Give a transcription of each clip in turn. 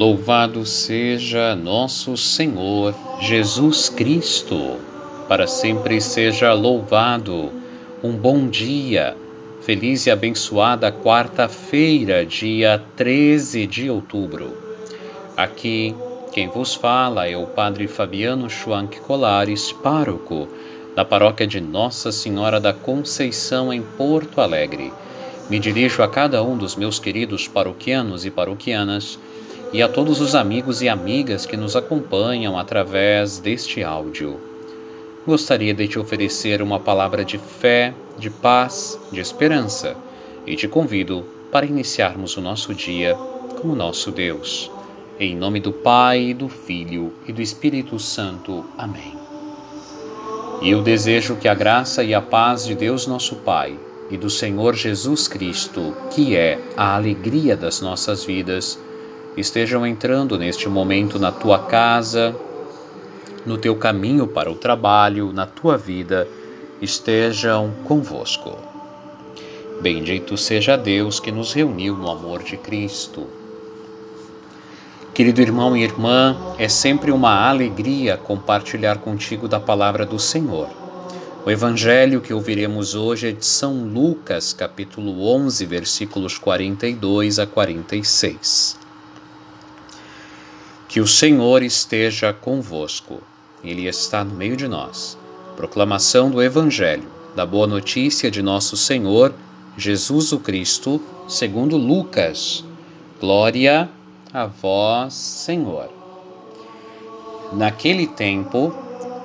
Louvado seja nosso Senhor Jesus Cristo, para sempre seja louvado. Um bom dia, feliz e abençoada quarta-feira, dia 13 de outubro. Aqui, quem vos fala é o Padre Fabiano Schwank Colares, pároco da paróquia de Nossa Senhora da Conceição, em Porto Alegre. Me dirijo a cada um dos meus queridos paroquianos e paroquianas e a todos os amigos e amigas que nos acompanham através deste áudio. Gostaria de te oferecer uma palavra de fé, de paz, de esperança e te convido para iniciarmos o nosso dia com o nosso Deus. Em nome do Pai, do Filho e do Espírito Santo. Amém. E eu desejo que a graça e a paz de Deus nosso Pai e do Senhor Jesus Cristo, que é a alegria das nossas vidas, estejam entrando neste momento na tua casa, no teu caminho para o trabalho, na tua vida, estejam convosco. Bendito seja Deus que nos reuniu no amor de Cristo. Querido irmão e irmã, é sempre uma alegria compartilhar contigo da palavra do Senhor. O evangelho que ouviremos hoje é de São Lucas, capítulo 11, versículos 42 a 46. Que o Senhor esteja convosco. Ele está no meio de nós. Proclamação do Evangelho, da boa notícia de nosso Senhor Jesus o Cristo, segundo Lucas. Glória a vós, Senhor. Naquele tempo,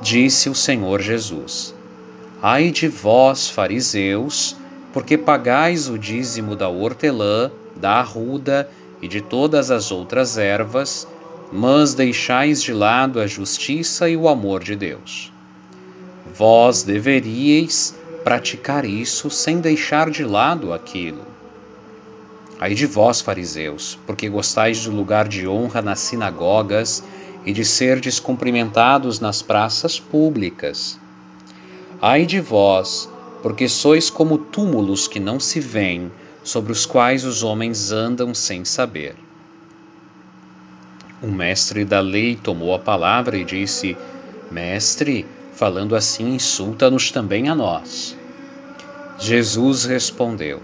disse o Senhor Jesus: Ai de vós, fariseus, porque pagais o dízimo da hortelã, da arruda e de todas as outras ervas, mas deixais de lado a justiça e o amor de Deus. Vós deveríeis praticar isso sem deixar de lado aquilo. Ai de vós, fariseus, porque gostais do lugar de honra nas sinagogas e de ser descumprimentados nas praças públicas. Ai de vós, porque sois como túmulos que não se veem, sobre os quais os homens andam sem saber. O mestre da lei tomou a palavra e disse: Mestre, falando assim, insulta-nos também a nós. Jesus respondeu: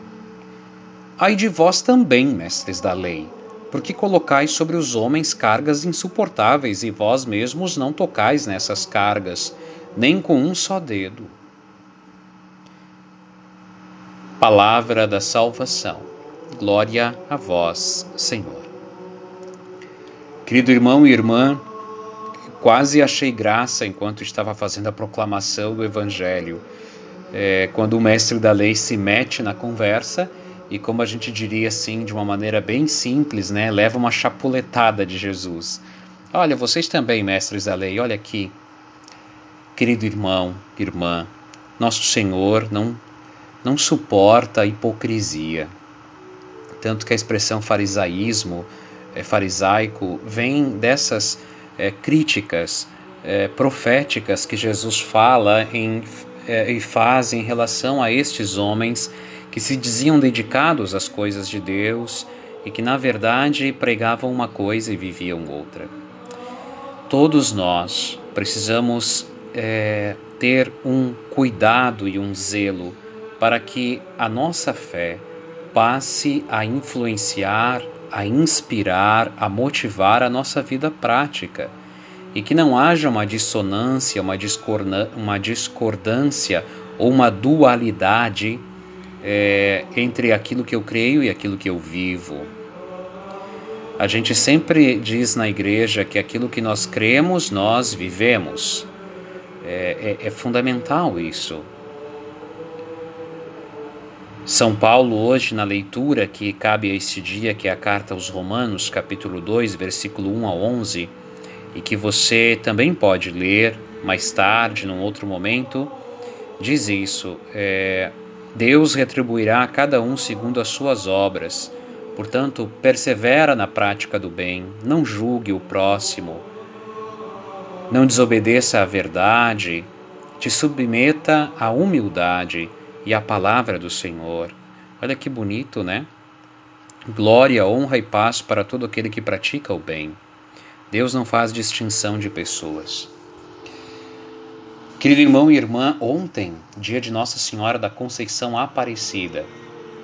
Ai de vós também, mestres da lei, porque colocais sobre os homens cargas insuportáveis e vós mesmos não tocais nessas cargas, nem com um só dedo. Palavra da salvação. Glória a vós, Senhor. Querido irmão e irmã, quase achei graça enquanto estava fazendo a proclamação do Evangelho, é, quando o mestre da lei se mete na conversa e, como a gente diria assim, de uma maneira bem simples, né, leva uma chapuletada de Jesus. Olha, vocês também, mestres da lei, olha aqui, querido irmão, irmã, nosso Senhor não, não suporta a hipocrisia. Tanto que a expressão farisaísmo farisaico vem dessas é, críticas é, proféticas que Jesus fala em, e faz em relação a estes homens que se diziam dedicados às coisas de Deus e que na verdade pregavam uma coisa e viviam outra. Todos nós precisamos é, ter um cuidado e um zelo para que a nossa fé passe a influenciar a inspirar, a motivar a nossa vida prática e que não haja uma dissonância, uma, uma discordância ou uma dualidade é, entre aquilo que eu creio e aquilo que eu vivo. A gente sempre diz na igreja que aquilo que nós cremos, nós vivemos. É, é, é fundamental isso. São Paulo, hoje, na leitura que cabe a este dia, que é a carta aos Romanos, capítulo 2, versículo 1 a 11, e que você também pode ler mais tarde, num outro momento, diz isso: é, Deus retribuirá a cada um segundo as suas obras. Portanto, persevera na prática do bem, não julgue o próximo, não desobedeça à verdade, te submeta à humildade e a palavra do Senhor. Olha que bonito, né? Glória, honra e paz para todo aquele que pratica o bem. Deus não faz distinção de pessoas. Querido irmão e irmã, ontem, dia de Nossa Senhora da Conceição Aparecida,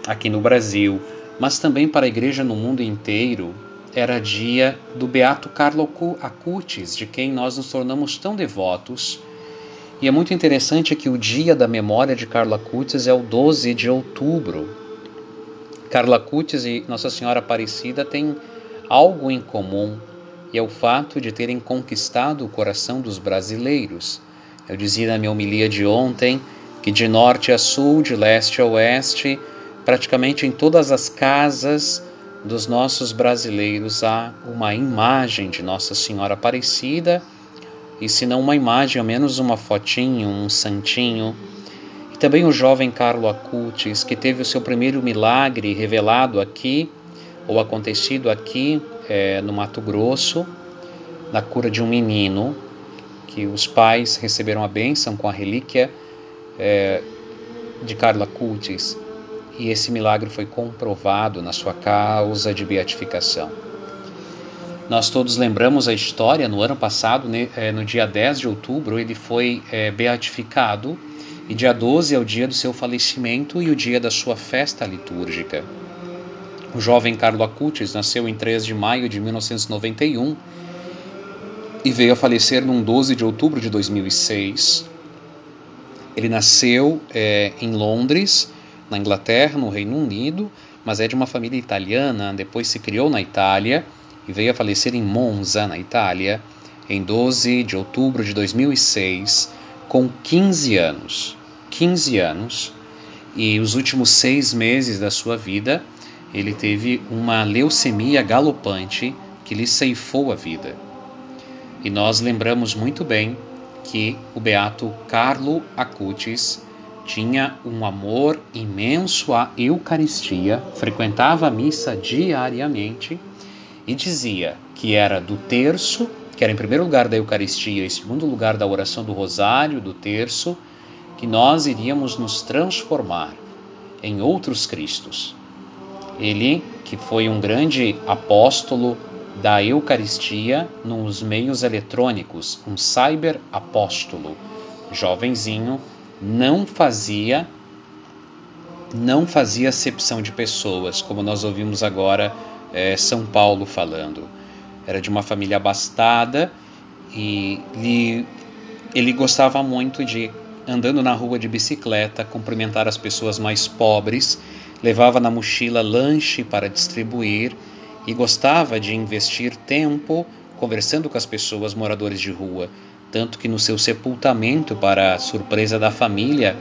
aqui no Brasil, mas também para a igreja no mundo inteiro, era dia do Beato Carlo Acutis, de quem nós nos tornamos tão devotos. E é muito interessante que o dia da memória de Carlo Acutis é o 12 de outubro, Carla Cutis e Nossa Senhora Aparecida têm algo em comum e é o fato de terem conquistado o coração dos brasileiros. Eu dizia na minha homilia de ontem que de norte a sul, de leste a oeste, praticamente em todas as casas dos nossos brasileiros há uma imagem de Nossa Senhora Aparecida, e se não uma imagem, ao menos uma fotinho, um santinho e também o jovem Carlo Acutis, que teve o seu primeiro milagre revelado aqui, ou acontecido aqui é, no Mato Grosso, na cura de um menino, que os pais receberam a bênção com a relíquia é, de Carlo Acutis, e esse milagre foi comprovado na sua causa de beatificação. Nós todos lembramos a história, no ano passado, é, no dia 10 de outubro, ele foi é, beatificado e dia 12 é o dia do seu falecimento e o dia da sua festa litúrgica. O jovem Carlo Acutis nasceu em 3 de maio de 1991 e veio a falecer num 12 de outubro de 2006. Ele nasceu é, em Londres, na Inglaterra, no Reino Unido, mas é de uma família italiana. Depois se criou na Itália e veio a falecer em Monza, na Itália, em 12 de outubro de 2006, com 15 anos. 15 anos e os últimos seis meses da sua vida ele teve uma leucemia galopante que lhe ceifou a vida. E nós lembramos muito bem que o beato Carlo Acutis tinha um amor imenso à Eucaristia, frequentava a missa diariamente e dizia que era do terço, que era em primeiro lugar da Eucaristia em segundo lugar da oração do Rosário, do terço, que nós iríamos nos transformar em outros Cristos. Ele, que foi um grande apóstolo da Eucaristia nos meios eletrônicos, um cyber apóstolo, jovenzinho, não fazia não fazia acepção de pessoas, como nós ouvimos agora é, São Paulo falando. Era de uma família abastada e ele, ele gostava muito de andando na rua de bicicleta, cumprimentar as pessoas mais pobres, levava na mochila lanche para distribuir e gostava de investir tempo conversando com as pessoas moradores de rua, tanto que no seu sepultamento, para surpresa da família,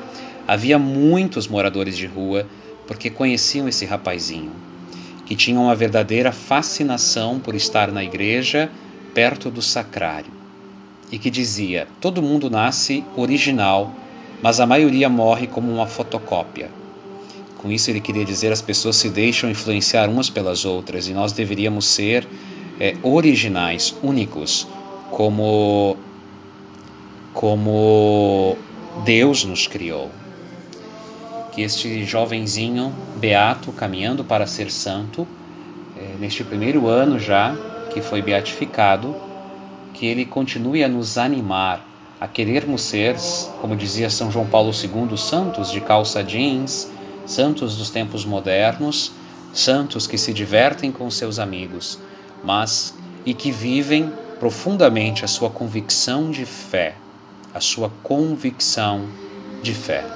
havia muitos moradores de rua porque conheciam esse rapazinho, que tinham uma verdadeira fascinação por estar na igreja perto do sacrário e que dizia: todo mundo nasce original, mas a maioria morre como uma fotocópia. Com isso, ele queria dizer: as pessoas se deixam influenciar umas pelas outras e nós deveríamos ser é, originais, únicos, como, como Deus nos criou. Que este jovenzinho beato, caminhando para ser santo, é, neste primeiro ano já que foi beatificado, que ele continue a nos animar a querermos ser, como dizia São João Paulo II, santos de calça jeans, santos dos tempos modernos, santos que se divertem com seus amigos, mas e que vivem profundamente a sua convicção de fé, a sua convicção de fé.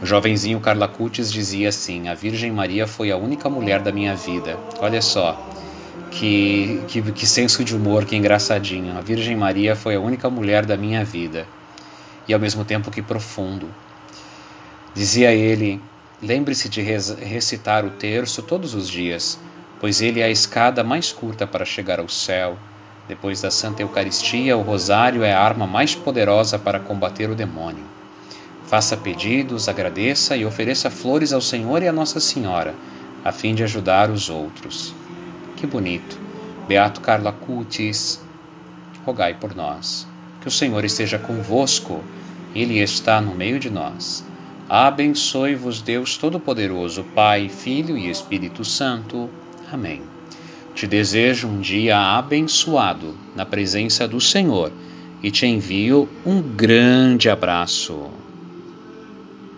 O jovenzinho Carla Cutis dizia assim: A Virgem Maria foi a única mulher da minha vida. Olha só, que, que, que senso de humor, que engraçadinho. A Virgem Maria foi a única mulher da minha vida. E ao mesmo tempo que profundo. Dizia ele: Lembre-se de recitar o terço todos os dias, pois ele é a escada mais curta para chegar ao céu. Depois da Santa Eucaristia, o rosário é a arma mais poderosa para combater o demônio. Faça pedidos, agradeça e ofereça flores ao Senhor e à Nossa Senhora, a fim de ajudar os outros. Que bonito! Beato Carlo Acutis, rogai por nós. Que o Senhor esteja convosco, Ele está no meio de nós. Abençoe-vos, Deus Todo-Poderoso, Pai, Filho e Espírito Santo. Amém. Te desejo um dia abençoado na presença do Senhor e te envio um grande abraço.